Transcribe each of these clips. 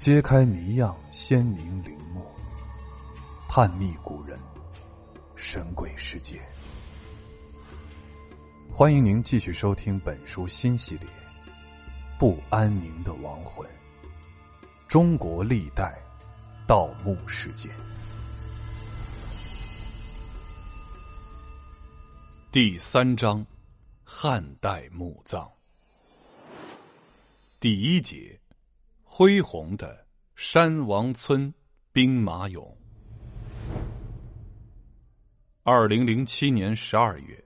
揭开谜样鲜明陵墓，探秘古人神鬼世界。欢迎您继续收听本书新系列《不安宁的亡魂：中国历代盗墓事件》第三章：汉代墓葬。第一节。恢宏的山王村兵马俑。二零零七年十二月，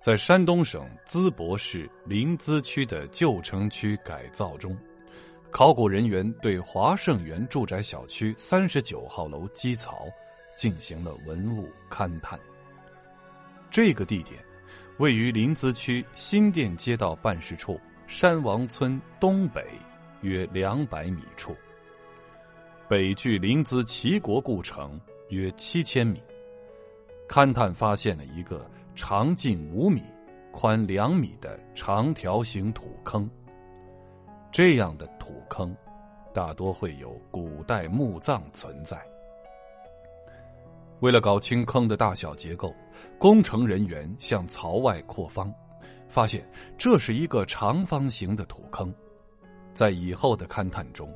在山东省淄博市临淄区的旧城区改造中，考古人员对华盛园住宅小区三十九号楼基槽进行了文物勘探。这个地点位于临淄区新店街道办事处山王村东北。约两百米处，北距临淄齐国故城约七千米。勘探发现了一个长近五米、宽两米的长条形土坑。这样的土坑，大多会有古代墓葬存在。为了搞清坑的大小结构，工程人员向槽外扩方，发现这是一个长方形的土坑。在以后的勘探中，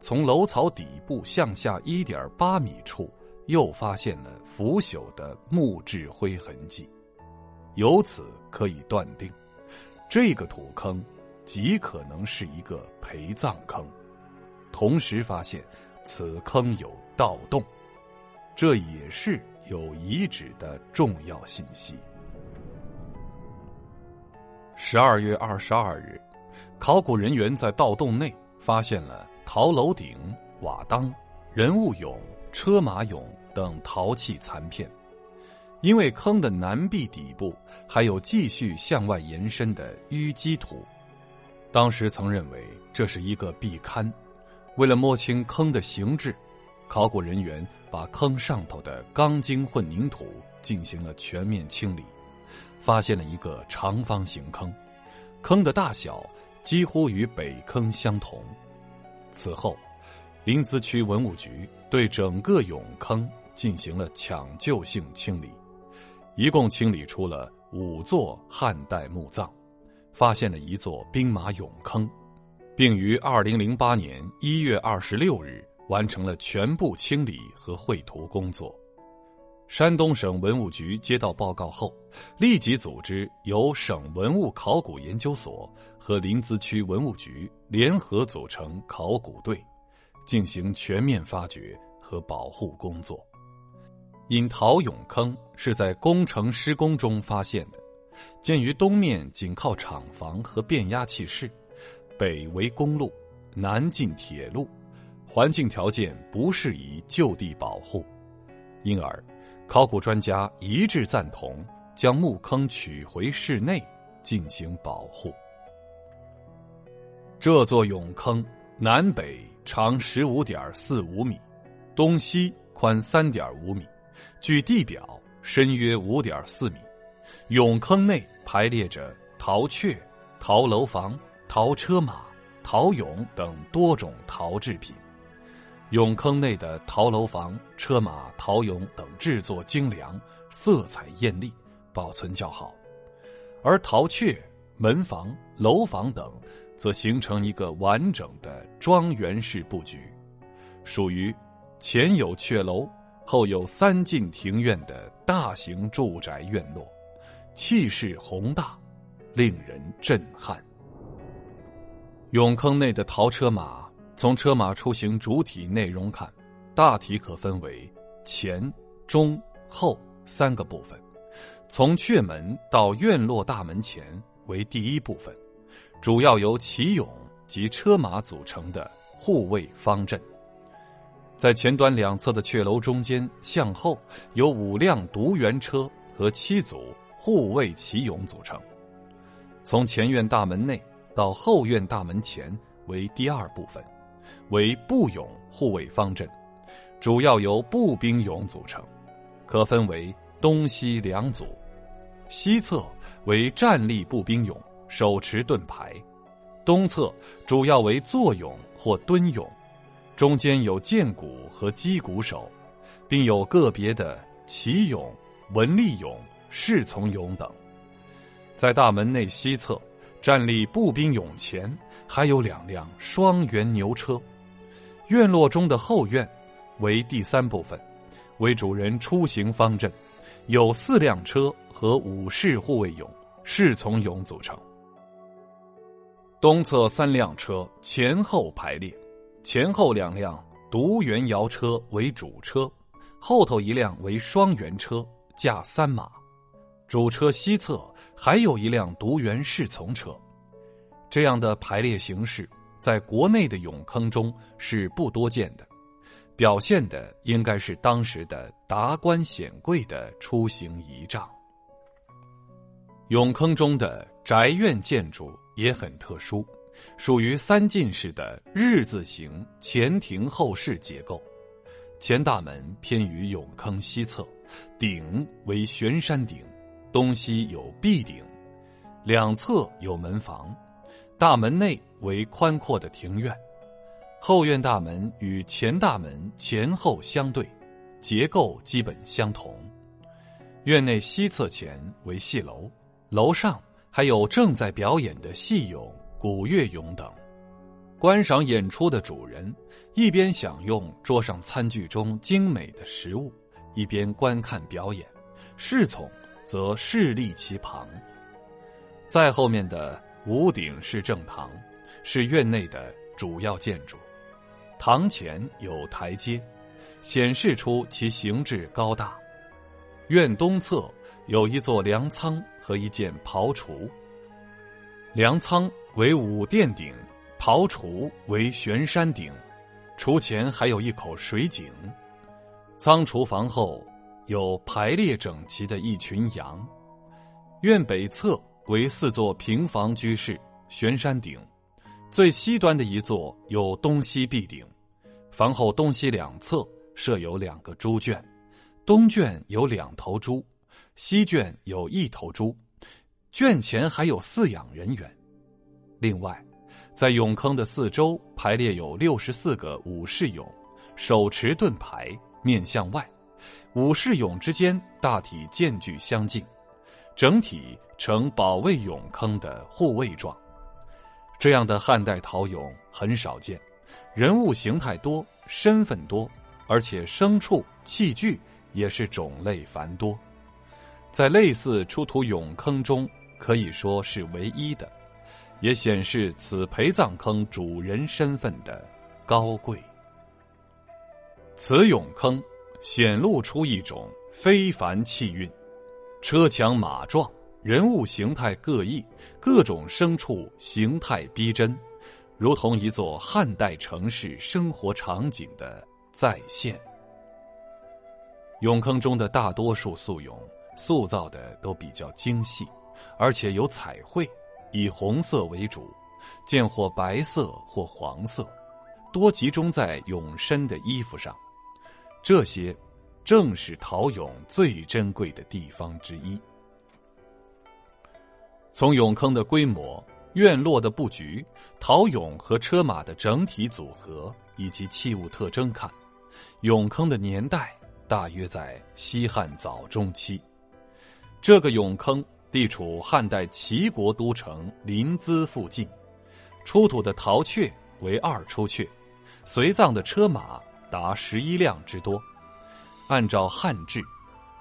从楼槽底部向下一点八米处，又发现了腐朽的木质灰痕迹，由此可以断定，这个土坑极可能是一个陪葬坑。同时发现，此坑有盗洞，这也是有遗址的重要信息。十二月二十二日。考古人员在盗洞内发现了陶楼顶、瓦当、人物俑、车马俑等陶器残片。因为坑的南壁底部还有继续向外延伸的淤积土，当时曾认为这是一个壁龛。为了摸清坑的形制，考古人员把坑上头的钢筋混凝土进行了全面清理，发现了一个长方形坑，坑的大小。几乎与北坑相同。此后，临淄区文物局对整个俑坑进行了抢救性清理，一共清理出了五座汉代墓葬，发现了一座兵马俑坑，并于二零零八年一月二十六日完成了全部清理和绘图工作。山东省文物局接到报告后，立即组织由省文物考古研究所和临淄区文物局联合组成考古队，进行全面发掘和保护工作。因陶俑坑是在工程施工中发现的，鉴于东面紧靠厂房和变压器室，北为公路，南进铁路，环境条件不适宜就地保护，因而。考古专家一致赞同将墓坑取回室内进行保护。这座俑坑南北长十五点四五米，东西宽三点五米，距地表深约五点四米。俑坑内排列着陶雀、陶楼房、陶车马、陶俑等多种陶制品。俑坑内的陶楼房、车马、陶俑等制作精良，色彩艳丽，保存较好；而陶雀、门房、楼房等，则形成一个完整的庄园式布局，属于前有阙楼，后有三进庭院的大型住宅院落，气势宏大，令人震撼。俑坑内的陶车马。从车马出行主体内容看，大体可分为前、中、后三个部分。从阙门到院落大门前为第一部分，主要由骑勇及车马组成的护卫方阵。在前端两侧的阙楼中间向后有五辆独辕车和七组护卫骑勇组成。从前院大门内到后院大门前为第二部分。为步俑护卫方阵，主要由步兵俑组成，可分为东西两组。西侧为站立步兵俑，手持盾牌；东侧主要为坐俑或蹲俑，中间有剑骨和击鼓手，并有个别的骑勇、文吏勇、侍从勇等。在大门内西侧，站立步兵勇前，还有两辆双辕牛车。院落中的后院为第三部分，为主人出行方阵，有四辆车和五士护卫勇、侍从勇组成。东侧三辆车前后排列，前后两辆独辕摇车为主车，后头一辆为双辕车，驾三马。主车西侧还有一辆独辕侍从车。这样的排列形式，在国内的俑坑中是不多见的，表现的应该是当时的达官显贵的出行仪仗。俑坑中的宅院建筑也很特殊，属于三进式的日字形前庭后室结构，前大门偏于俑坑西侧，顶为悬山顶。东西有壁顶，两侧有门房，大门内为宽阔的庭院，后院大门与前大门前后相对，结构基本相同。院内西侧前为戏楼，楼上还有正在表演的戏俑、古乐俑等。观赏演出的主人一边享用桌上餐具中精美的食物，一边观看表演，侍从。则势立其旁。再后面的屋顶是正堂，是院内的主要建筑。堂前有台阶，显示出其形制高大。院东侧有一座粮仓和一间庖厨。粮仓为五殿顶，庖厨为悬山顶，厨前还有一口水井。仓厨房后。有排列整齐的一群羊，院北侧为四座平房居室，悬山顶，最西端的一座有东西壁顶，房后东西两侧设有两个猪圈，东圈有两头猪，西圈有一头猪，圈前还有饲养人员。另外，在俑坑的四周排列有六十四个武士俑，手持盾牌，面向外。武士俑之间大体间距相近，整体呈保卫俑坑的护卫状。这样的汉代陶俑很少见，人物形态多，身份多，而且牲畜器具也是种类繁多，在类似出土俑坑中可以说是唯一的，也显示此陪葬坑主人身份的高贵。此俑坑。显露出一种非凡气韵，车强马壮，人物形态各异，各种牲畜形态逼真，如同一座汉代城市生活场景的再现。俑坑中的大多数素俑塑造的都比较精细，而且有彩绘，以红色为主，见或白色或黄色，多集中在俑身的衣服上。这些，正是陶俑最珍贵的地方之一。从俑坑的规模、院落的布局、陶俑和车马的整体组合以及器物特征看，俑坑的年代大约在西汉早中期。这个俑坑地处汉代齐国都城临淄附近，出土的陶雀为二出雀，随葬的车马。达十一辆之多。按照汉制，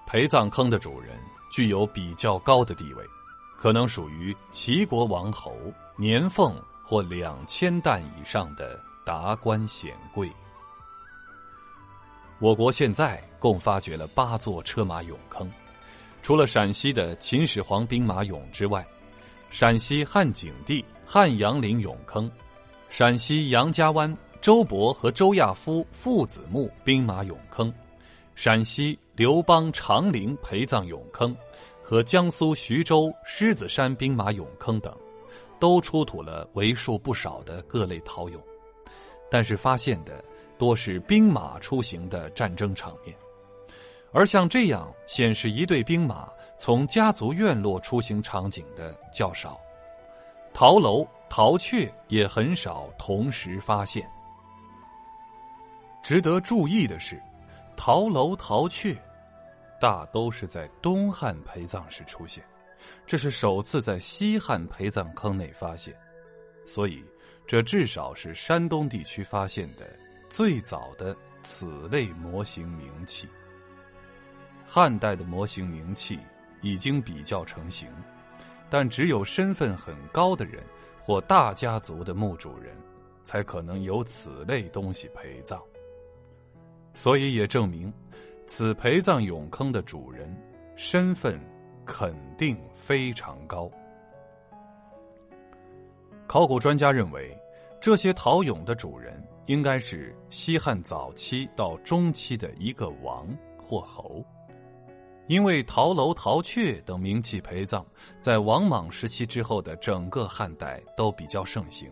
陪葬坑的主人具有比较高的地位，可能属于齐国王侯、年俸或两千担以上的达官显贵。我国现在共发掘了八座车马俑坑，除了陕西的秦始皇兵马俑之外，陕西汉景帝汉阳陵俑坑，陕西杨家湾。周勃和周亚夫父子墓兵马俑坑，陕西刘邦长陵陪葬俑坑，和江苏徐州狮子山兵马俑坑等，都出土了为数不少的各类陶俑，但是发现的多是兵马出行的战争场面，而像这样显示一队兵马从家族院落出行场景的较少，陶楼、陶雀也很少同时发现。值得注意的是，陶楼陶雀大都是在东汉陪葬时出现，这是首次在西汉陪葬坑内发现，所以这至少是山东地区发现的最早的此类模型名器。汉代的模型名器已经比较成型，但只有身份很高的人或大家族的墓主人，才可能有此类东西陪葬。所以也证明，此陪葬俑坑的主人身份肯定非常高。考古专家认为，这些陶俑的主人应该是西汉早期到中期的一个王或侯。因为陶楼、陶阙等名器陪葬，在王莽时期之后的整个汉代都比较盛行。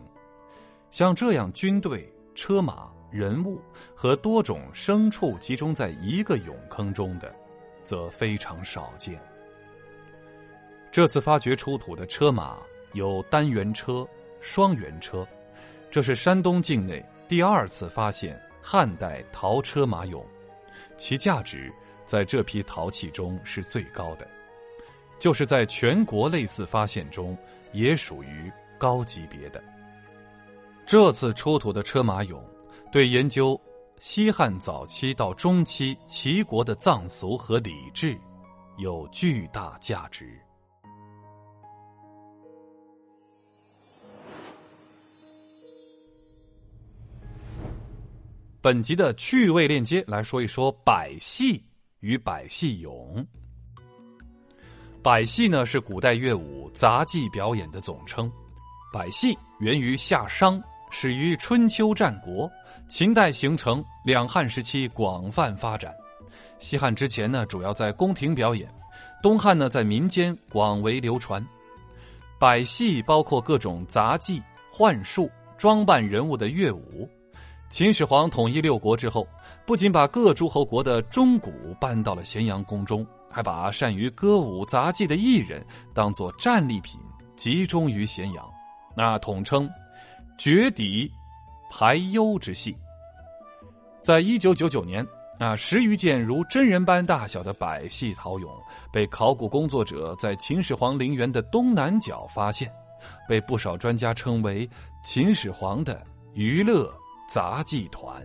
像这样军队、车马、人物和多种牲畜集中在一个俑坑中的，则非常少见。这次发掘出土的车马有单元车、双元车，这是山东境内第二次发现汉代陶车马俑，其价值。在这批陶器中是最高的，就是在全国类似发现中也属于高级别的。这次出土的车马俑，对研究西汉早期到中期齐国的葬俗和礼制有巨大价值。本集的趣味链接来说一说百戏。与百戏俑，百戏呢是古代乐舞杂技表演的总称。百戏源于夏商，始于春秋战国，秦代形成，两汉时期广泛发展。西汉之前呢，主要在宫廷表演；东汉呢，在民间广为流传。百戏包括各种杂技、幻术、装扮人物的乐舞。秦始皇统一六国之后，不仅把各诸侯国的钟鼓搬到了咸阳宫中，还把善于歌舞杂技的艺人当作战利品集中于咸阳，那统称“绝底排忧之戏”。在一九九九年，啊，十余件如真人般大小的百戏陶俑被考古工作者在秦始皇陵园的东南角发现，被不少专家称为秦始皇的娱乐。杂技团。